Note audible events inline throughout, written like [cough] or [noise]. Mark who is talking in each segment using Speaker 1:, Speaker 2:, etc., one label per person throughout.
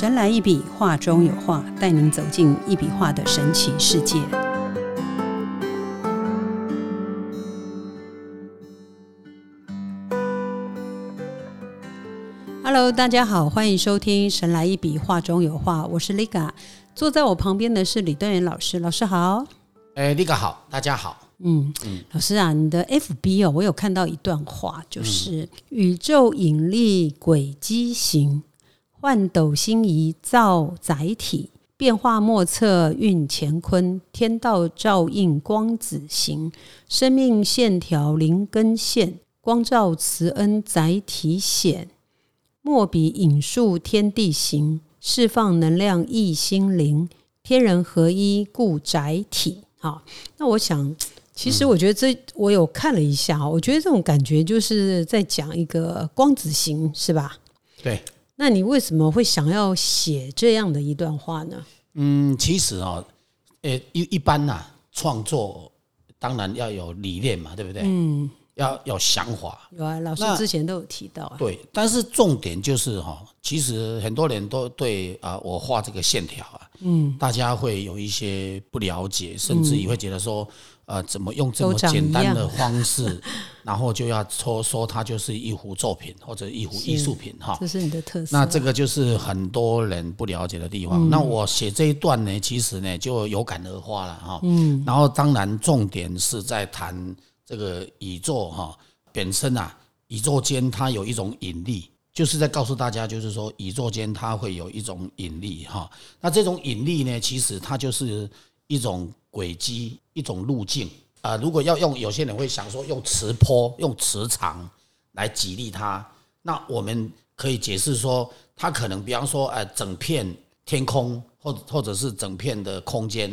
Speaker 1: 神来一笔，画中有画，带您走进一笔画的神奇世界。Hello，大家好，欢迎收听《神来一笔，画中有画》，我是 Liga，坐在我旁边的是李端元老师，老师好。
Speaker 2: 哎，Liga 好，大家好。
Speaker 1: 嗯，老师啊，你的 FB 哦，我有看到一段话，就是宇宙引力轨迹型。换斗星移造载体，变化莫测运乾坤，天道照应光子行，生命线条灵根线，光照慈恩载体显，墨笔引述天地行，释放能量益心灵，天人合一故载体。好，那我想，其实我觉得这我有看了一下，我觉得这种感觉就是在讲一个光子行，是吧？
Speaker 2: 对。
Speaker 1: 那你为什么会想要写这样的一段话呢？
Speaker 2: 嗯，其实啊，呃，一一般呐，创作当然要有理念嘛，对不对？嗯，要有想法。
Speaker 1: 有啊，老师之前都有提到。啊。
Speaker 2: 对，但是重点就是哈，其实很多人都对啊，我画这个线条啊，嗯，大家会有一些不了解，甚至也会觉得说。呃，怎么用这么简单的方式，[laughs] 然后就要说说它就是一幅作品或者一幅艺术品哈？
Speaker 1: 这是你的特色。
Speaker 2: 那这个就是很多人不了解的地方。那我写这一段呢，其实呢就有感而发了哈。嗯。然后当然重点是在谈这个宇宙哈本身啊，宇宙间它有一种引力，就是在告诉大家，就是说宇宙间它会有一种引力哈。那这种引力呢，其实它就是一种。轨迹一种路径啊，如果要用，有些人会想说用磁波、用磁场来激励它。那我们可以解释说，它可能比方说，呃，整片天空或或者是整片的空间，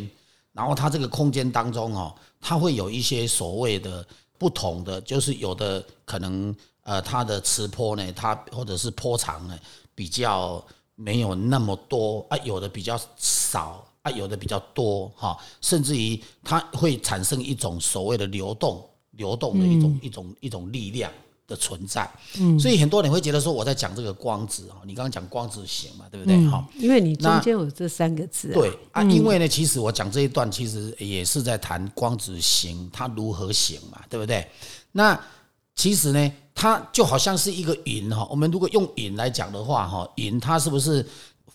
Speaker 2: 然后它这个空间当中哦，它会有一些所谓的不同的，就是有的可能呃，它的磁波呢，它或者是波长呢，比较没有那么多啊，有的比较少。它有的比较多哈，甚至于它会产生一种所谓的流动、流动的一种一种一种力量的存在。嗯，所以很多人会觉得说我在讲这个光子哈，你刚刚讲光子型嘛，对不对？哈，
Speaker 1: 因为你中间有这三个字。
Speaker 2: 对啊，因为呢，其实我讲这一段其实也是在谈光子型它如何行嘛，对不对？那其实呢，它就好像是一个云哈。我们如果用云来讲的话哈，云它是不是？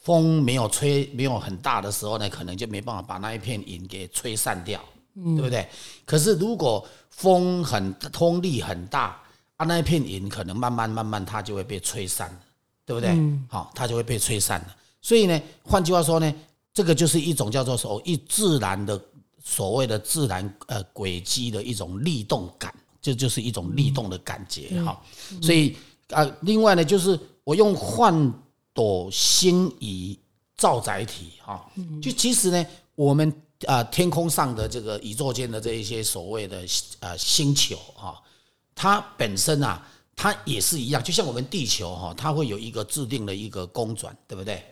Speaker 2: 风没有吹，没有很大的时候呢，可能就没办法把那一片云给吹散掉，对不对？可是如果风很风力很大，啊，那一片云可能慢慢慢慢它就会被吹散，对不对？好，它就会被吹散了。所以呢，换句话说呢，这个就是一种叫做所谓自然的所谓的自然呃轨迹的一种力动感，这就是一种力动的感觉哈。所以啊，另外呢，就是我用换。朵星移造载体哈，就其实呢，我们啊天空上的这个宇宙间的这一些所谓的呃星球哈，它本身啊，它也是一样，就像我们地球哈，它会有一个制定的一个公转，对不对？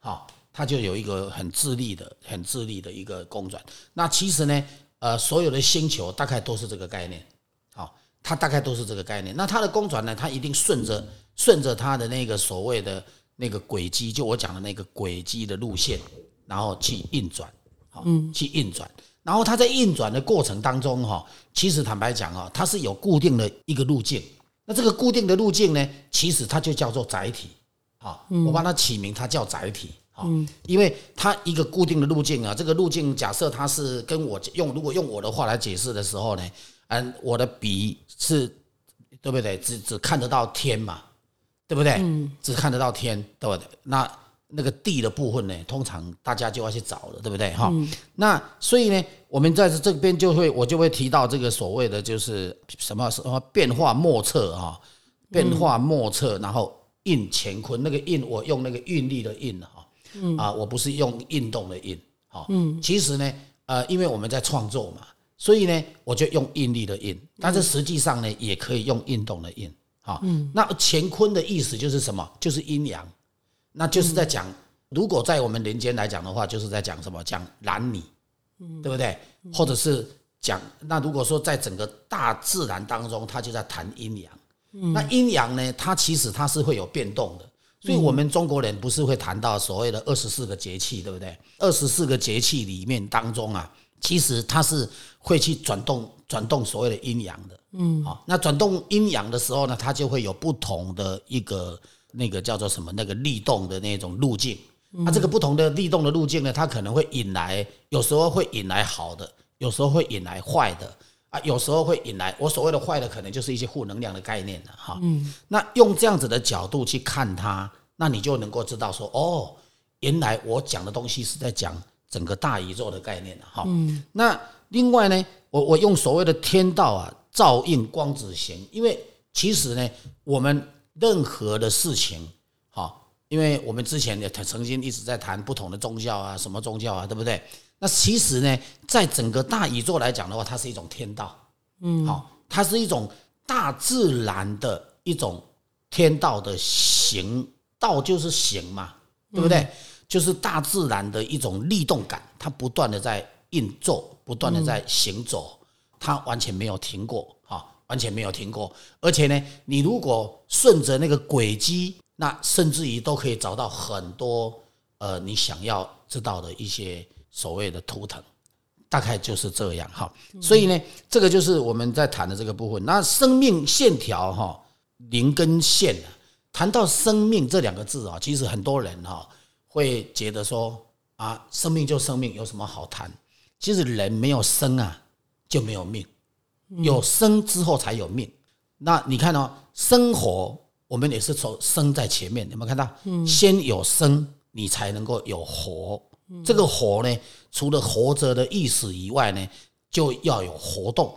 Speaker 2: 好，它就有一个很自立的、很自立的一个公转。那其实呢，呃，所有的星球大概都是这个概念，好，它大概都是这个概念。那它的公转呢，它一定顺着顺着它的那个所谓的。那个轨迹，就我讲的那个轨迹的路线，然后去运转，好，去运转。然后它在运转的过程当中，哈，其实坦白讲啊，它是有固定的一个路径。那这个固定的路径呢，其实它就叫做载体，好，我帮它起名，它叫载体，好，因为它一个固定的路径啊，这个路径假设它是跟我用，如果用我的话来解释的时候呢，嗯，我的笔是，对不对？只只看得到天嘛。对不对？嗯，只看得到天，对不对？那那个地的部分呢？通常大家就要去找了，对不对？哈，那所以呢，我们在这边就会，我就会提到这个所谓的就是什么什么变化莫测哈，变化莫测，然后运乾坤，那个运我用那个运力的运哈，啊，我不是用运动的运，哈，嗯，其实呢，呃，因为我们在创作嘛，所以呢，我就用运力的运，但是实际上呢，也可以用运动的运。好，那乾坤的意思就是什么？就是阴阳，那就是在讲，如果在我们人间来讲的话，就是在讲什么？讲男女，对不对？或者是讲，那如果说在整个大自然当中，它就在谈阴阳。那阴阳呢，它其实它是会有变动的。所以我们中国人不是会谈到所谓的二十四个节气，对不对？二十四个节气里面当中啊，其实它是会去转动转动所谓的阴阳的。嗯，好，那转动阴阳的时候呢，它就会有不同的一个那个叫做什么那个力动的那种路径。那这个不同的力动的路径呢，它可能会引来，有时候会引来好的，有时候会引来坏的。啊，有时候会引来我所谓的坏的，可能就是一些负能量的概念了哈。嗯，那用这样子的角度去看它，那你就能够知道说，哦，原来我讲的东西是在讲整个大宇宙的概念了哈。嗯，那另外呢，我我用所谓的天道啊，照应光子行，因为其实呢，我们任何的事情，好，因为我们之前也曾经一直在谈不同的宗教啊，什么宗教啊，对不对？那其实呢，在整个大宇宙来讲的话，它是一种天道，嗯，好，它是一种大自然的一种天道的行道，就是行嘛，对不对？就是大自然的一种力动感，它不断的在运作，不断的在行走，它完全没有停过，哈，完全没有停过。而且呢，你如果顺着那个轨迹，那甚至于都可以找到很多呃，你想要知道的一些。所谓的图腾，大概就是这样哈。所以呢，这个就是我们在谈的这个部分。那生命线条哈，零根线，谈到生命这两个字啊，其实很多人哈会觉得说啊，生命就生命，有什么好谈？其实人没有生啊，就没有命，有生之后才有命。那你看哦，生活我们也是从生在前面，有没有看到？先有生，你才能够有活。这个活呢，除了活着的意思以外呢，就要有活动，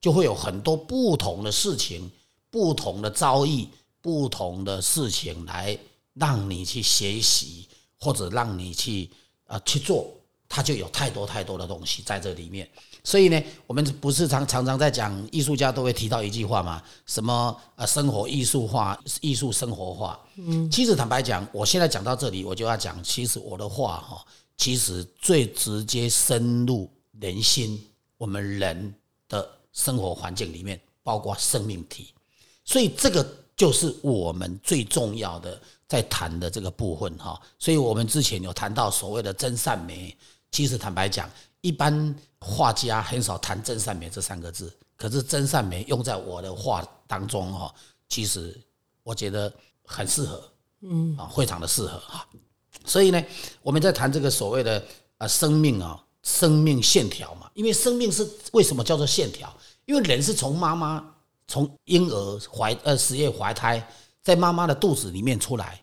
Speaker 2: 就会有很多不同的事情、不同的遭遇、不同的事情来让你去学习，或者让你去啊去做，它就有太多太多的东西在这里面。所以呢，我们不是常常常在讲艺术家都会提到一句话嘛？什么呃，生活艺术化，艺术生活化。嗯，其实坦白讲，我现在讲到这里，我就要讲，其实我的话哈。其实最直接深入人心，我们人的生活环境里面，包括生命体，所以这个就是我们最重要的在谈的这个部分哈。所以我们之前有谈到所谓的真善美，其实坦白讲，一般画家很少谈真善美这三个字，可是真善美用在我的画当中哈，其实我觉得很适合，嗯啊，非常的适合哈。所以呢，我们在谈这个所谓的啊生命啊，生命线条嘛。因为生命是为什么叫做线条？因为人是从妈妈从婴儿怀呃十月怀胎，在妈妈的肚子里面出来，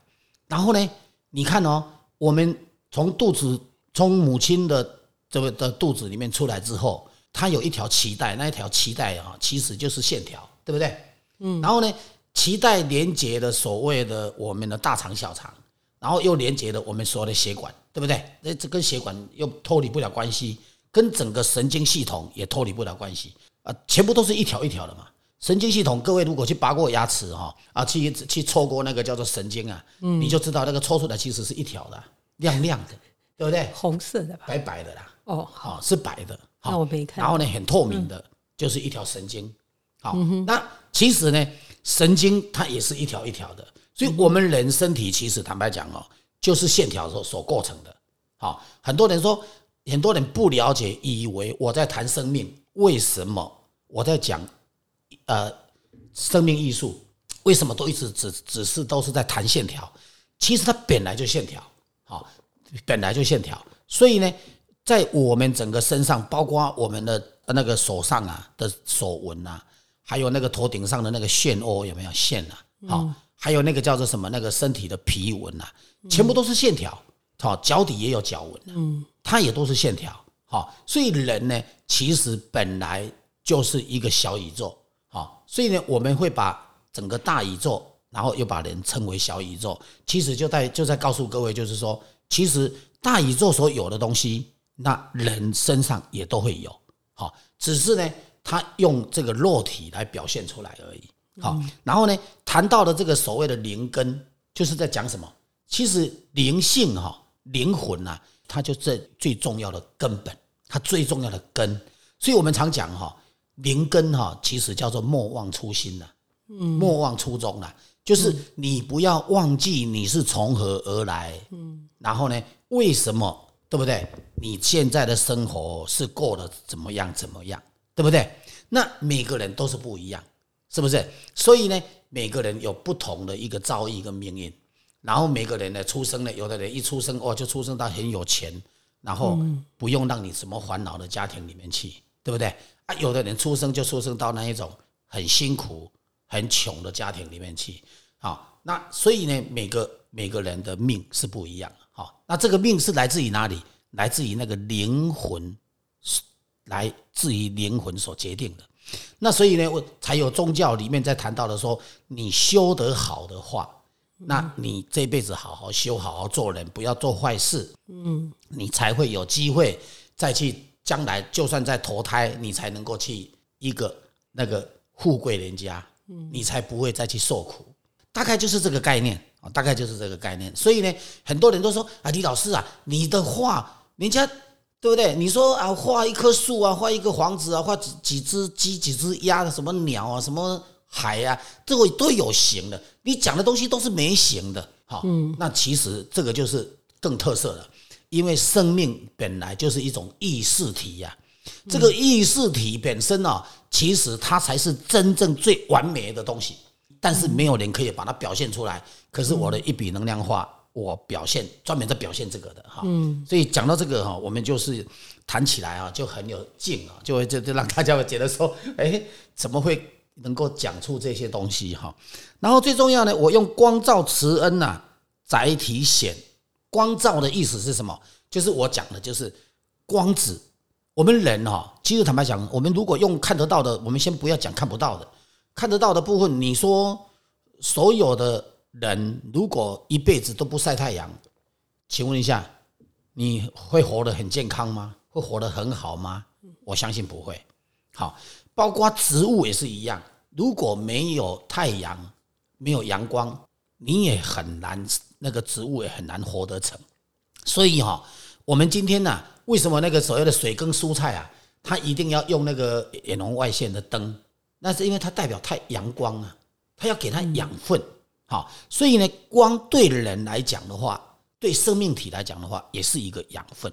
Speaker 2: 然后呢，你看哦，我们从肚子从母亲的这个的肚子里面出来之后，它有一条脐带，那一条脐带啊，其实就是线条，对不对？嗯。然后呢，脐带连接的所谓的我们的大肠小肠。然后又连接了我们所有的血管，对不对？那这跟血管又脱离不了关系，跟整个神经系统也脱离不了关系啊！全部都是一条一条的嘛。神经系统，各位如果去拔过牙齿哈啊，去去抽过那个叫做神经啊，你就知道那个抽出来其实是一条的，亮亮的，对不对？
Speaker 1: 红色的吧？
Speaker 2: 白白的啦。
Speaker 1: 哦，好，
Speaker 2: 是白的。
Speaker 1: 那我没看。
Speaker 2: 然后呢，很透明的，就是一条神经。好，那其实呢，神经它也是一条一条的。所以，我们人身体其实坦白讲哦，就是线条所所构成的。好，很多人说，很多人不了解，以为我在谈生命。为什么我在讲呃生命艺术？为什么都一直只只是都是在谈线条？其实它本来就线条，好，本来就线条。所以呢，在我们整个身上，包括我们的那个手上啊的手纹啊，还有那个头顶上的那个线哦，有没有线啊？好。还有那个叫做什么？那个身体的皮纹啊，全部都是线条。好，脚底也有脚纹，嗯，它也都是线条。好，所以人呢，其实本来就是一个小宇宙。好，所以呢，我们会把整个大宇宙，然后又把人称为小宇宙。其实就在就在告诉各位，就是说，其实大宇宙所有的东西，那人身上也都会有。好，只是呢，他用这个肉体来表现出来而已。好，然后呢，谈到的这个所谓的灵根，就是在讲什么？其实灵性哈，灵魂呐，它就这最重要的根本，它最重要的根。所以我们常讲哈，灵根哈，其实叫做莫忘初心呐，嗯，莫忘初衷呐。就是你不要忘记你是从何而来，嗯，然后呢，为什么对不对？你现在的生活是过得怎么样怎么样，对不对？那每个人都是不一样，是不是？所以呢，每个人有不同的一个遭遇跟命运，然后每个人呢出生呢，有的人一出生哦就出生到很有钱，然后不用让你什么烦恼的家庭里面去，对不对？啊，有的人出生就出生到那一种很辛苦、很穷的家庭里面去，好，那所以呢，每个每个人的命是不一样的，好，那这个命是来自于哪里？来自于那个灵魂，来自于灵魂所决定的。那所以呢，我才有宗教里面在谈到的说，你修得好的话，那你这辈子好好修，好好做人，不要做坏事，嗯，你才会有机会再去将来，就算在投胎，你才能够去一个那个富贵人家，嗯，你才不会再去受苦。大概就是这个概念啊，大概就是这个概念。所以呢，很多人都说啊，李老师啊，你的话。人家对不对？你说啊，画一棵树啊，画一个房子啊，画几几只鸡、几只鸭什么鸟啊，什么海啊，这个都有形的。你讲的东西都是没形的，好，那其实这个就是更特色了，因为生命本来就是一种意识体呀。这个意识体本身呢，其实它才是真正最完美的东西，但是没有人可以把它表现出来。可是我的一笔能量画。我表现专门在表现这个的哈，嗯所以讲到这个哈，我们就是谈起来啊就很有劲啊，就会就就让大家会觉得说，哎，怎么会能够讲出这些东西哈？然后最重要呢，我用光照慈恩呐，载体显光照的意思是什么？就是我讲的就是光子。我们人哈，其实坦白讲，我们如果用看得到的，我们先不要讲看不到的，看得到的部分，你说所有的。人如果一辈子都不晒太阳，请问一下，你会活得很健康吗？会活得很好吗？我相信不会。好，包括植物也是一样，如果没有太阳，没有阳光，你也很难，那个植物也很难活得成。所以哈，我们今天呢，为什么那个所谓的水跟蔬菜啊，它一定要用那个远红外线的灯？那是因为它代表太阳光啊，它要给它养分。好，所以呢，光对人来讲的话，对生命体来讲的话，也是一个养分。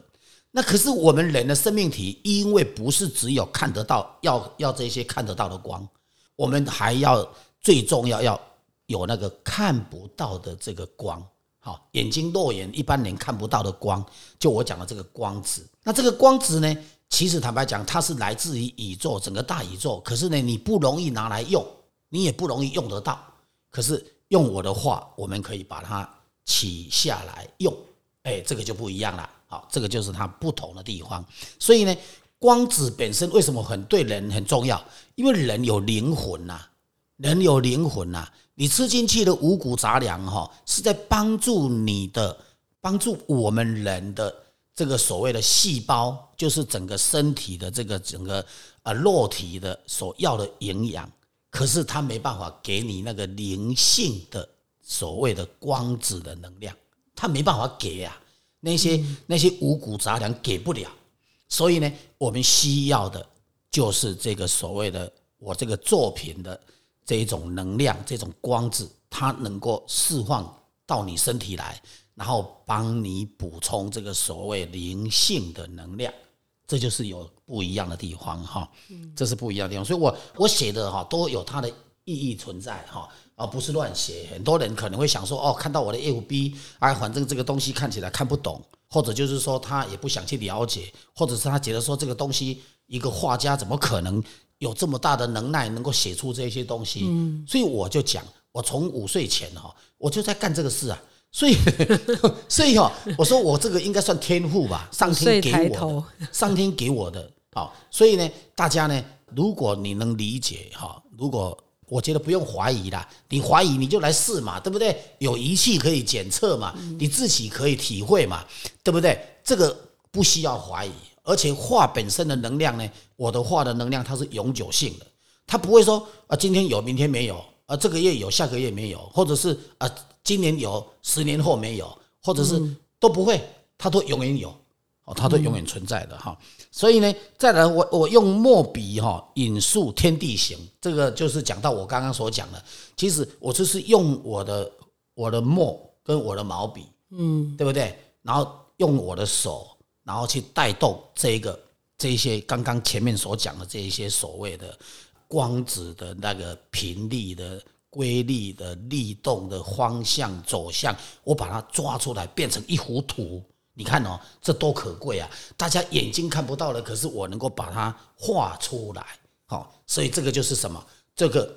Speaker 2: 那可是我们人的生命体，因为不是只有看得到，要要这些看得到的光，我们还要最重要要有那个看不到的这个光。好，眼睛肉眼一般人看不到的光，就我讲的这个光子。那这个光子呢，其实坦白讲，它是来自于宇宙整个大宇宙。可是呢，你不容易拿来用，你也不容易用得到。可是。用我的话，我们可以把它取下来用，哎，这个就不一样了。好，这个就是它不同的地方。所以呢，光子本身为什么很对人很重要？因为人有灵魂呐，人有灵魂呐。你吃进去的五谷杂粮哈，是在帮助你的，帮助我们人的这个所谓的细胞，就是整个身体的这个整个啊肉体的所要的营养。可是它没办法给你那个灵性的所谓的光子的能量，它没办法给呀，那些那些五谷杂粮给不了，所以呢，我们需要的就是这个所谓的我这个作品的这一种能量，这种光子，它能够释放到你身体来，然后帮你补充这个所谓灵性的能量。这就是有不一样的地方哈，这是不一样的地方，所以我我写的哈都有它的意义存在哈，而不是乱写。很多人可能会想说，哦，看到我的 FB，哎，反正这个东西看起来看不懂，或者就是说他也不想去了解，或者是他觉得说这个东西，一个画家怎么可能有这么大的能耐，能够写出这些东西？所以我就讲，我从五岁前哈，我就在干这个事啊。所以，[laughs] 所以哈，我说我这个应该算天赋吧，上天给我的，上天给我的。好，所以呢，大家呢，如果你能理解哈，如果我觉得不用怀疑啦，你怀疑你就来试嘛，对不对？有仪器可以检测嘛，你自己可以体会嘛，对不对？这个不需要怀疑，而且画本身的能量呢，我的画的能量它是永久性的，它不会说啊，今天有，明天没有，啊，这个月有，下个月没有，或者是啊。今年有，十年后没有，或者是都不会，它都永远有。哦，它都永远存在的哈。所以呢，再来我我用墨笔哈引述天地行，这个就是讲到我刚刚所讲的，其实我就是用我的我的墨跟我的毛笔，嗯，对不对？然后用我的手，然后去带动这个这些刚刚前面所讲的这一些所谓的光子的那个频率的。规律的力动的方向走向，我把它抓出来，变成一幅图。你看哦，这多可贵啊！大家眼睛看不到的，可是我能够把它画出来。好，所以这个就是什么？这个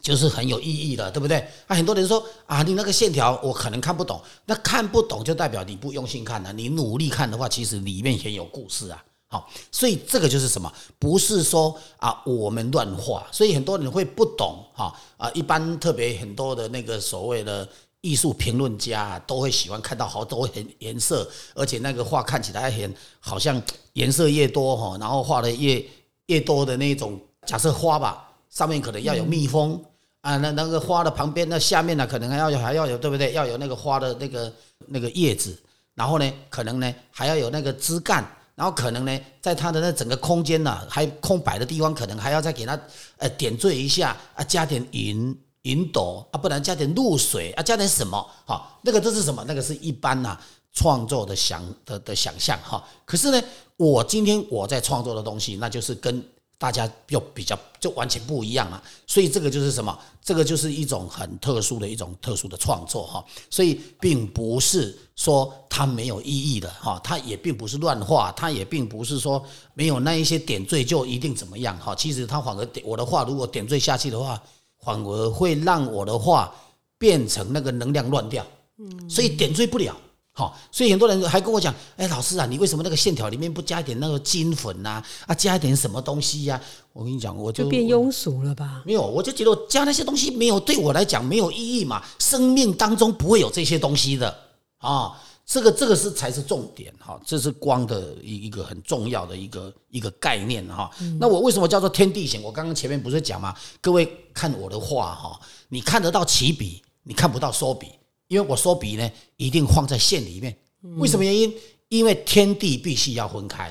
Speaker 2: 就是很有意义的，对不对？啊，很多人说啊，你那个线条我可能看不懂，那看不懂就代表你不用心看了。你努力看的话，其实里面很有故事啊。好，所以这个就是什么？不是说啊，我们乱画，所以很多人会不懂哈啊。一般特别很多的那个所谓的艺术评论家都会喜欢看到好多颜颜色，而且那个画看起来很好像颜色越多哈，然后画的越越多的那种。假设花吧，上面可能要有蜜蜂啊，那那个花的旁边那下面呢，可能还要有还要有对不对？要有那个花的那个那个叶子，然后呢，可能呢还要有那个枝干。然后可能呢，在它的那整个空间呢，还空白的地方，可能还要再给它呃点缀一下啊，加点云云朵啊，不然加点露水啊，加点什么？哈，那个都是什么？那个是一般呐创作的想的的想象哈。可是呢，我今天我在创作的东西，那就是跟。大家又比较就完全不一样了，所以这个就是什么？这个就是一种很特殊的一种特殊的创作哈。所以并不是说它没有意义的哈，它也并不是乱画，它也并不是说没有那一些点缀就一定怎么样哈。其实它反而点我的画，如果点缀下去的话，反而会让我的画变成那个能量乱掉，嗯，所以点缀不了。好，所以很多人还跟我讲：“哎，老师啊，你为什么那个线条里面不加一点那个金粉呐？啊，加一点什么东西呀？”我跟你讲，我
Speaker 1: 就变庸俗了吧？
Speaker 2: 没有，我就觉得加那些东西没有对我来讲没有意义嘛。生命当中不会有这些东西的啊。这个这个是才是重点哈，这是光的一一个很重要的一个一个概念哈。那我为什么叫做天地行？我刚刚前面不是讲吗？各位看我的画哈，你看得到起笔，你看不到收笔。因为我说笔呢，一定放在线里面。为什么原因？因为天地必须要分开。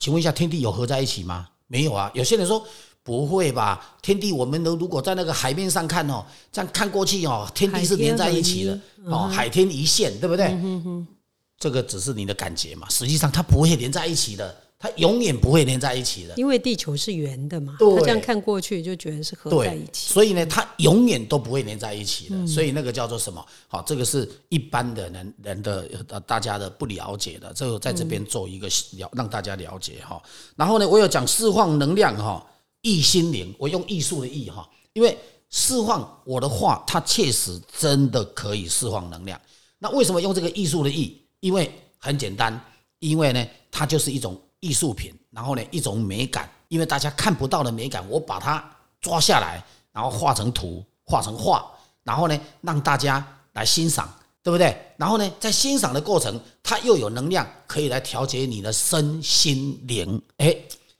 Speaker 2: 请问一下，天地有合在一起吗？没有啊。有些人说不会吧？天地，我们都如果在那个海面上看哦，这样看过去哦，天地是连在一起的哦，海天一线，对不对？这个只是你的感觉嘛，实际上它不会连在一起的。它永远不会连在一起的，
Speaker 1: 因为地球是圆的嘛。对，这样看过去就觉得是合在一起。
Speaker 2: 所以呢，它永远都不会连在一起的。所以那个叫做什么？好，这个是一般的人人的呃大家的不了解的，这个在这边做一个了让大家了解哈。然后呢，我有讲释放能量哈，易心灵，我用艺术的易哈，因为释放我的话，它确实真的可以释放能量。那为什么用这个艺术的易？因为很简单，因为呢，它就是一种。艺术品，然后呢，一种美感，因为大家看不到的美感，我把它抓下来，然后画成图，画成画，然后呢，让大家来欣赏，对不对？然后呢，在欣赏的过程，它又有能量，可以来调节你的身心灵。哎，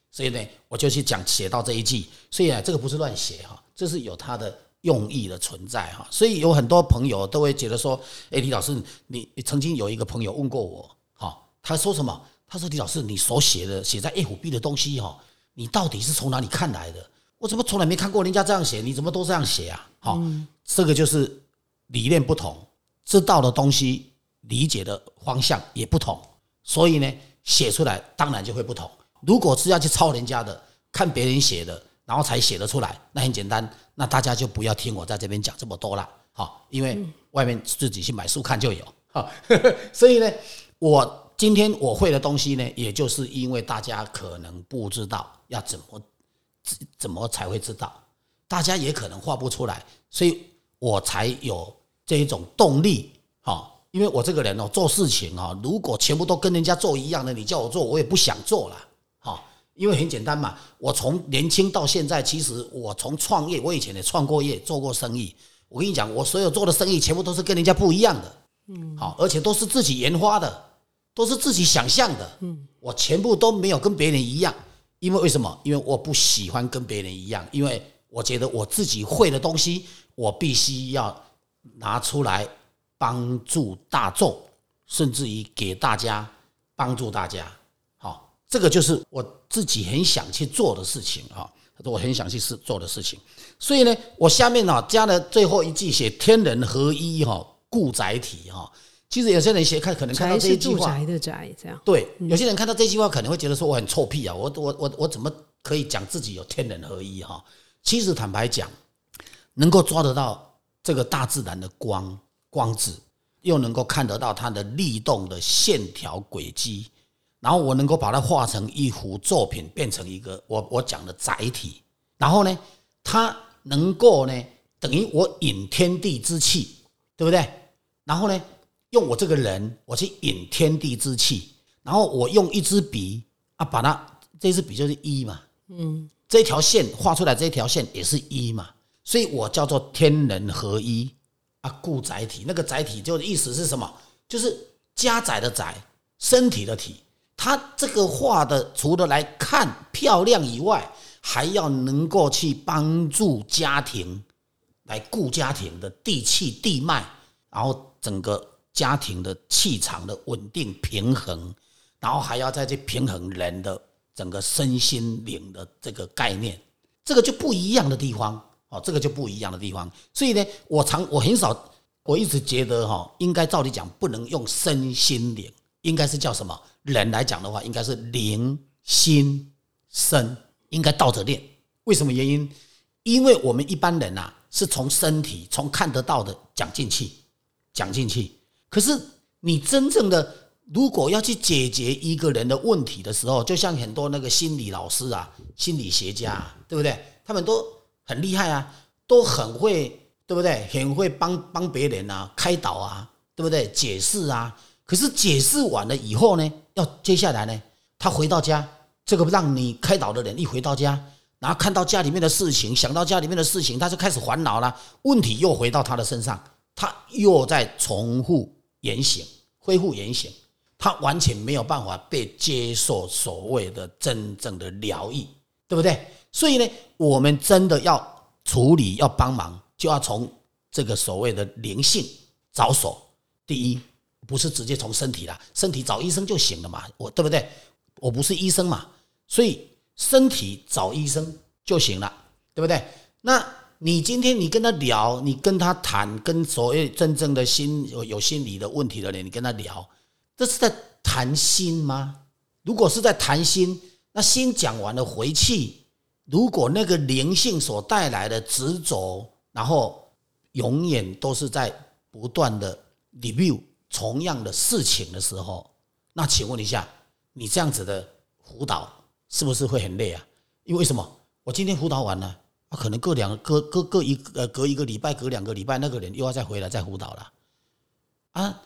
Speaker 2: 所以呢，我就去讲写到这一句，所以啊，这个不是乱写哈，这是有它的用意的存在哈。所以有很多朋友都会觉得说，哎，李老师，你曾经有一个朋友问过我，哈，他说什么？他说：“李老师，你所写的写在 F B 的东西哈，你到底是从哪里看来的？我怎么从来没看过人家这样写？你怎么都这样写啊？好，这个就是理念不同，知道的东西理解的方向也不同，所以呢，写出来当然就会不同。如果是要去抄人家的，看别人写的，然后才写得出来，那很简单，那大家就不要听我在这边讲这么多了，好，因为外面自己去买书看就有。好，[laughs] 所以呢，我。今天我会的东西呢，也就是因为大家可能不知道要怎么怎么才会知道，大家也可能画不出来，所以我才有这一种动力哈。因为我这个人哦，做事情啊，如果全部都跟人家做一样的，你叫我做，我也不想做了哈。因为很简单嘛，我从年轻到现在，其实我从创业，我以前也创过业，做过生意。我跟你讲，我所有做的生意，全部都是跟人家不一样的，嗯，好，而且都是自己研发的。都是自己想象的，嗯，我全部都没有跟别人一样，因为为什么？因为我不喜欢跟别人一样，因为我觉得我自己会的东西，我必须要拿出来帮助大众，甚至于给大家帮助大家。好，这个就是我自己很想去做的事情啊，我很想去是做的事情。所以呢，我下面呢加了最后一句写天人合一哈，故载体哈。其实有些人写看可能看到这一句话，
Speaker 1: 宅的宅这样。
Speaker 2: 对，有些人看到这句话可能会觉得说我很臭屁啊，我我我我怎么可以讲自己有天人合一哈？其实坦白讲，能够抓得到这个大自然的光光子，又能够看得到它的律动的线条轨迹，然后我能够把它画成一幅作品，变成一个我我讲的载体，然后呢，它能够呢等于我引天地之气，对不对？然后呢？用我这个人，我去引天地之气，然后我用一支笔啊，把它这支笔就是一嘛，嗯，这条线画出来，这条线也是一嘛，所以我叫做天人合一啊，故载体。那个载体就意思是什么？就是家载的载，身体的体。它这个画的除了来看漂亮以外，还要能够去帮助家庭，来顾家庭的地气地脉，然后整个。家庭的气场的稳定平衡，然后还要再去平衡人的整个身心灵的这个概念，这个就不一样的地方哦，这个就不一样的地方。所以呢，我常我很少，我一直觉得哈，应该照理讲不能用身心灵，应该是叫什么？人来讲的话，应该是灵心身，应该倒着练。为什么原因？因为我们一般人呐，是从身体从看得到的讲进去，讲进去。可是，你真正的如果要去解决一个人的问题的时候，就像很多那个心理老师啊、心理学家，对不对？他们都很厉害啊，都很会，对不对？[laughs] 很会帮帮别人啊，开导啊，对不对？解释啊。可是解释完了以后呢，要接下来呢，他回到家，这个让你开导的人一回到家，然后看到家里面的事情，想到家里面的事情，他就开始烦恼了，问题又回到他的身上，他又在重复。言行恢复言行，他完全没有办法被接受所谓的真正的疗愈，对不对？所以呢，我们真的要处理、要帮忙，就要从这个所谓的灵性着手。第一，不是直接从身体啦，身体找医生就行了嘛，我对不对？我不是医生嘛，所以身体找医生就行了，对不对？那。你今天你跟他聊，你跟他谈，跟所谓真正的心有有心理的问题的人，你跟他聊，这是在谈心吗？如果是在谈心，那心讲完了回去，如果那个灵性所带来的执着，然后永远都是在不断的 review 同样的事情的时候，那请问一下，你这样子的辅导是不是会很累啊？因为什么？我今天辅导完了。啊，可能隔两隔隔隔一呃隔一个礼拜，隔两个礼拜，那个人又要再回来再辅导了，啊，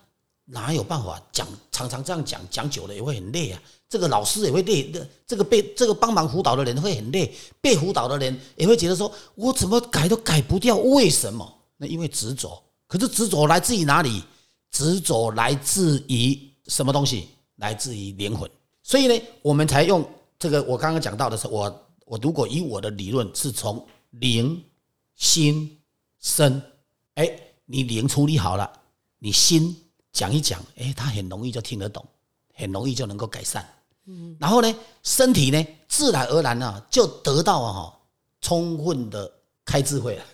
Speaker 2: 哪有办法讲？常常这样讲讲久了也会很累啊。这个老师也会累，这个被这个帮忙辅导的人会很累，被辅导的人也会觉得说，我怎么改都改不掉，为什么？那因为执着。可是执着来自于哪里？执着来自于什么东西？来自于灵魂。所以呢，我们才用这个我刚刚讲到的是我。我如果以我的理论是从灵、心、身，哎，你灵处理好了，你心讲一讲，哎，他很容易就听得懂，很容易就能够改善。嗯，然后呢，身体呢，自然而然呢，就得到了哈充分的开智慧了，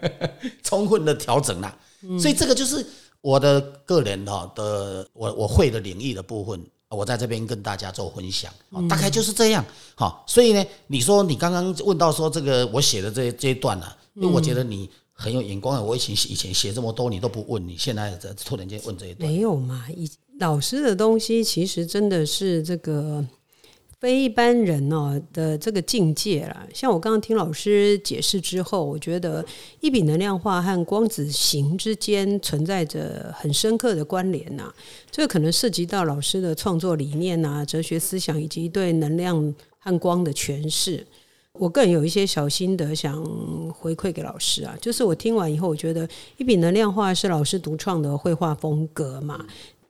Speaker 2: [laughs] 充分的调整了。所以这个就是我的个人哈的我我会的领域的部分。我在这边跟大家做分享，大概就是这样。好，所以呢，你说你刚刚问到说这个我写的这这一段呢，因为我觉得你很有眼光啊。我以前以前写这么多你都不问，你现在这突然间问这一段，
Speaker 1: 没有嘛？以老师的东西其实真的是这个。非一般人哦的这个境界啦，像我刚刚听老师解释之后，我觉得一笔能量化和光子形之间存在着很深刻的关联呐。这个可能涉及到老师的创作理念呐、哲学思想以及对能量和光的诠释。我个人有一些小心得想回馈给老师啊，就是我听完以后，我觉得一笔能量画是老师独创的绘画风格嘛。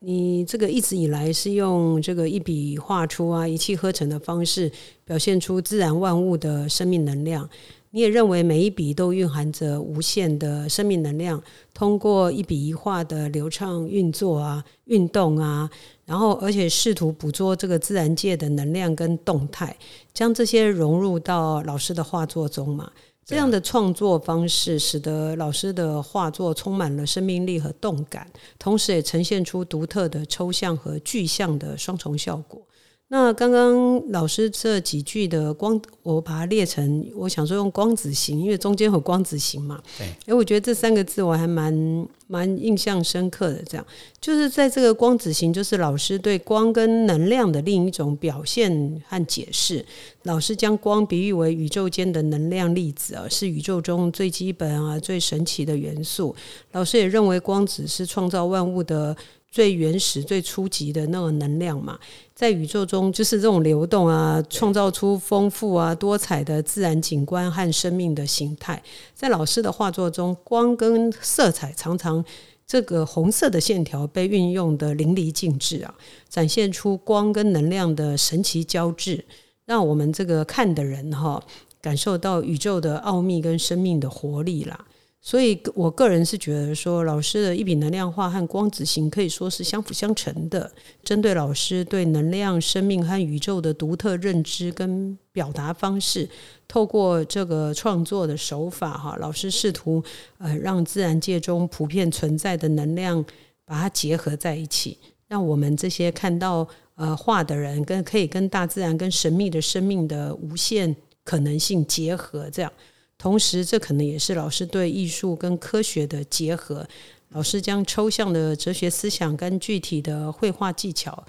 Speaker 1: 你这个一直以来是用这个一笔画出啊，一气呵成的方式表现出自然万物的生命能量。你也认为每一笔都蕴含着无限的生命能量，通过一笔一画的流畅运作啊、运动啊，然后而且试图捕捉这个自然界的能量跟动态，将这些融入到老师的画作中嘛。这样的创作方式，使得老师的画作充满了生命力和动感，同时也呈现出独特的抽象和具象的双重效果。那刚刚老师这几句的光，我把它列成，我想说用光子型，因为中间有光子型嘛。
Speaker 2: 对。
Speaker 1: 哎，我觉得这三个字我还蛮蛮印象深刻的。这样，就是在这个光子型，就是老师对光跟能量的另一种表现和解释。老师将光比喻为宇宙间的能量粒子啊，是宇宙中最基本啊、最神奇的元素。老师也认为光子是创造万物的。最原始、最初级的那个能量嘛，在宇宙中就是这种流动啊，创造出丰富啊、多彩的自然景观和生命的形态。在老师的画作中，光跟色彩常常这个红色的线条被运用的淋漓尽致啊，展现出光跟能量的神奇交织，让我们这个看的人哈感受到宇宙的奥秘跟生命的活力啦。所以，我个人是觉得说，老师的一笔能量画和光子型可以说是相辅相成的。针对老师对能量、生命和宇宙的独特认知跟表达方式，透过这个创作的手法，哈，老师试图呃让自然界中普遍存在的能量把它结合在一起，让我们这些看到呃画的人跟可以跟大自然、跟神秘的生命的无限可能性结合，这样。同时，这可能也是老师对艺术跟科学的结合。老师将抽象的哲学思想跟具体的绘画技巧，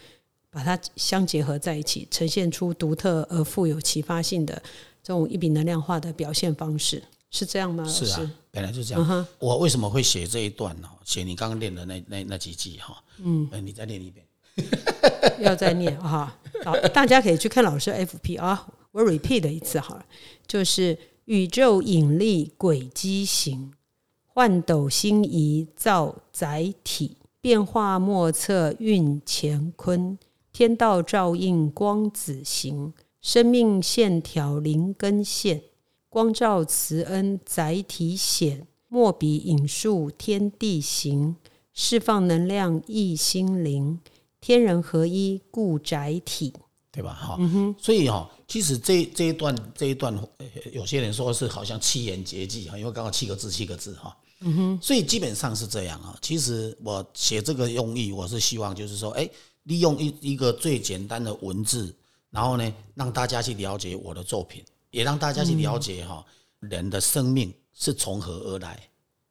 Speaker 1: 把它相结合在一起，呈现出独特而富有启发性的这种一笔能量化的表现方式，是这样吗？
Speaker 2: 是啊，本来就这样。我为什么会写这一段呢？写你刚刚练的那那那几句哈。嗯，你再念一遍。
Speaker 1: 要再念哈。好，大家可以去看老师 FP 啊。我 repeat 一次好了，就是。宇宙引力轨迹行，换斗星移造载体，变化莫测运乾坤，天道照应光子行，生命线条灵根线，光照慈恩载体显，墨笔引述天地行，释放能量益心灵，天人合一故载体。
Speaker 2: 对吧？哈，所以哈，其实这这一段这一段，有些人说是好像七言绝句哈，因为刚好七个字七个字哈，嗯哼，所以基本上是这样啊。其实我写这个用意，我是希望就是说，哎，利用一一个最简单的文字，然后呢，让大家去了解我的作品，也让大家去了解哈人的生命是从何而来，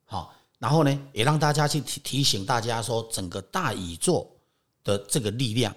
Speaker 2: 好，然后呢，也让大家去提提醒大家说，整个大宇宙的这个力量，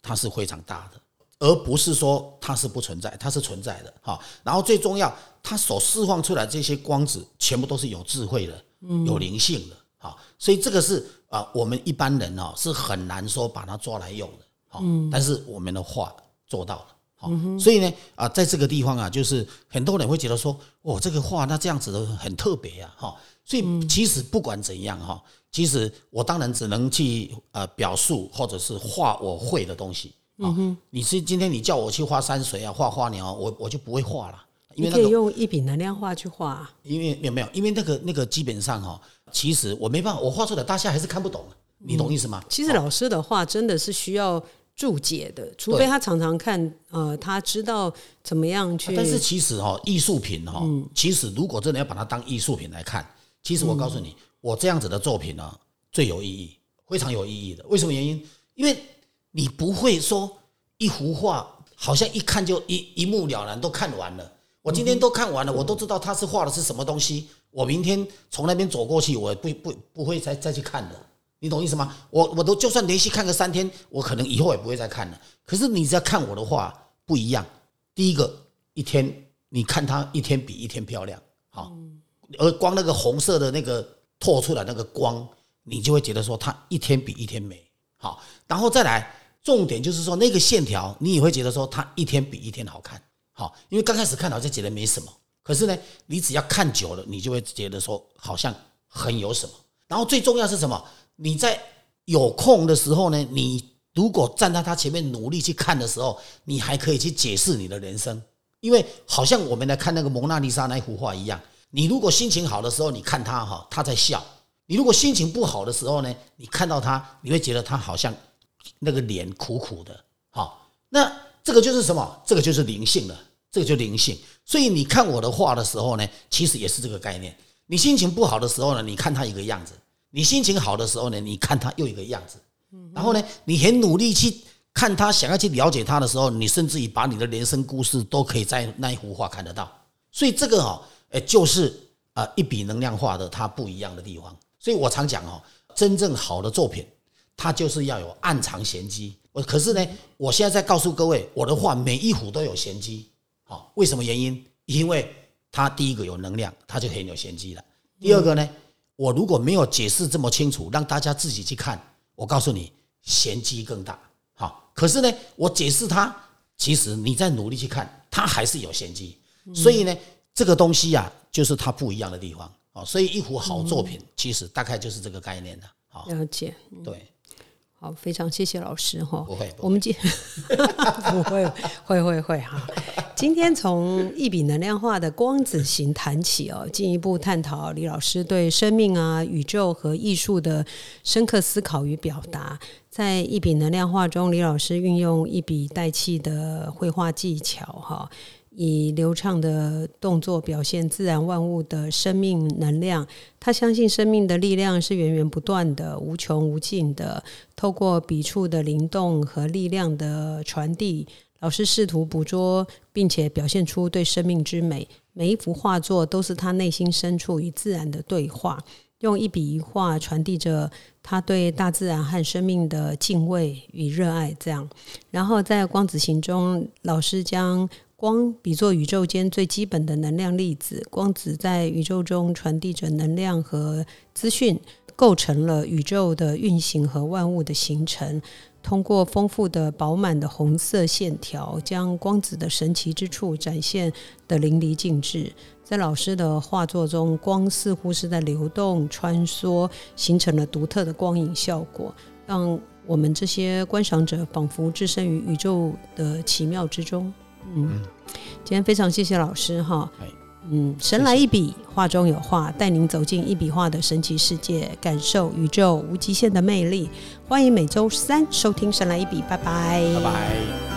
Speaker 2: 它是非常大的。而不是说它是不存在，它是存在的哈。然后最重要，它所释放出来这些光子，全部都是有智慧的，有灵性的哈。所以这个是啊，我们一般人哦是很难说把它抓来用的哈。但是我们的话做到了哈。所以呢啊，在这个地方啊，就是很多人会觉得说，哦，这个画那这样子的很特别啊哈。所以其实不管怎样哈，其实我当然只能去呃表述或者是画我会的东西。嗯哼，你是今天你叫我去画山水啊，画花鸟，我我就不会画了。
Speaker 1: 你可以用一笔能量画去画。
Speaker 2: 因为有没有？因为那个那个基本上哈，其实我没办法，我画出来大家还是看不懂。你懂意思吗？
Speaker 1: 其实老师的画真的是需要注解的，除非他常常看，呃，他知道怎么样去。
Speaker 2: 但是其实哈，艺术品哈，其实如果真的要把它当艺术品来看，其实我告诉你，我这样子的作品呢，最有意义，非常有意义的。为什么原因？因为。你不会说一幅画好像一看就一一目了然，都看完了。我今天都看完了，我都知道他是画的是什么东西。我明天从那边走过去，我不不不会再再去看的。你懂意思吗？我我都就算连续看个三天，我可能以后也不会再看了。可是你只要看我的画不一样，第一个一天你看它一天比一天漂亮，好，而光那个红色的那个透出来那个光，你就会觉得说它一天比一天美，好，然后再来。重点就是说，那个线条你也会觉得说，它一天比一天好看，好，因为刚开始看好像觉得没什么，可是呢，你只要看久了，你就会觉得说，好像很有什么。然后最重要是什么？你在有空的时候呢，你如果站在他前面努力去看的时候，你还可以去解释你的人生，因为好像我们来看那个蒙娜丽莎那幅画一样，你如果心情好的时候，你看她哈，她在笑；你如果心情不好的时候呢，你看到她，你会觉得她好像那个脸苦苦的。好，那这个就是什么？这个就是灵性了，这个就灵性。所以你看我的画的时候呢，其实也是这个概念。你心情不好的时候呢，你看它一个样子；你心情好的时候呢，你看它又一个样子。然后呢，你很努力去看他，想要去了解他的时候，你甚至于把你的人生故事都可以在那一幅画看得到。所以这个哈，诶，就是啊，一笔能量画的它不一样的地方。所以我常讲哦，真正好的作品，它就是要有暗藏玄机。我可是呢，我现在在告诉各位，我的画每一幅都有玄机。好，为什么原因？因为它第一个有能量，它就很有玄机了。第二个呢，我如果没有解释这么清楚，让大家自己去看。我告诉你，玄机更大。好，可是呢，我解释它，其实你在努力去看，它还是有玄机。所以呢，这个东西呀，就是它不一样的地方。哦，所以一幅好作品，其实大概就是这个概念的。好，
Speaker 1: 了解。
Speaker 2: 对。
Speaker 1: 好，非常谢谢老师哈。
Speaker 2: 不会，
Speaker 1: 我们今 [laughs] [laughs] 不会，会会会哈。今天从一笔能量化的光子型谈起哦，进一步探讨李老师对生命啊、宇宙和艺术的深刻思考与表达。在一笔能量化中，李老师运用一笔带气的绘画技巧哈。以流畅的动作表现自然万物的生命能量。他相信生命的力量是源源不断的、无穷无尽的。透过笔触的灵动和力量的传递，老师试图捕捉并且表现出对生命之美。每一幅画作都是他内心深处与自然的对话，用一笔一画传递着他对大自然和生命的敬畏与热爱。这样，然后在光子行中，老师将。光比作宇宙间最基本的能量粒子，光子在宇宙中传递着能量和资讯，构成了宇宙的运行和万物的形成。通过丰富的、饱满的红色线条，将光子的神奇之处展现的淋漓尽致。在老师的画作中，光似乎是在流动、穿梭，形成了独特的光影效果，让我们这些观赏者仿佛置身于宇宙的奇妙之中。嗯，今天非常谢谢老师哈。嗯，神来一笔，画中有画，带您走进一笔画的神奇世界，感受宇宙无极限的魅力。欢迎每周三收听《神来一笔》，拜拜，
Speaker 2: 拜拜。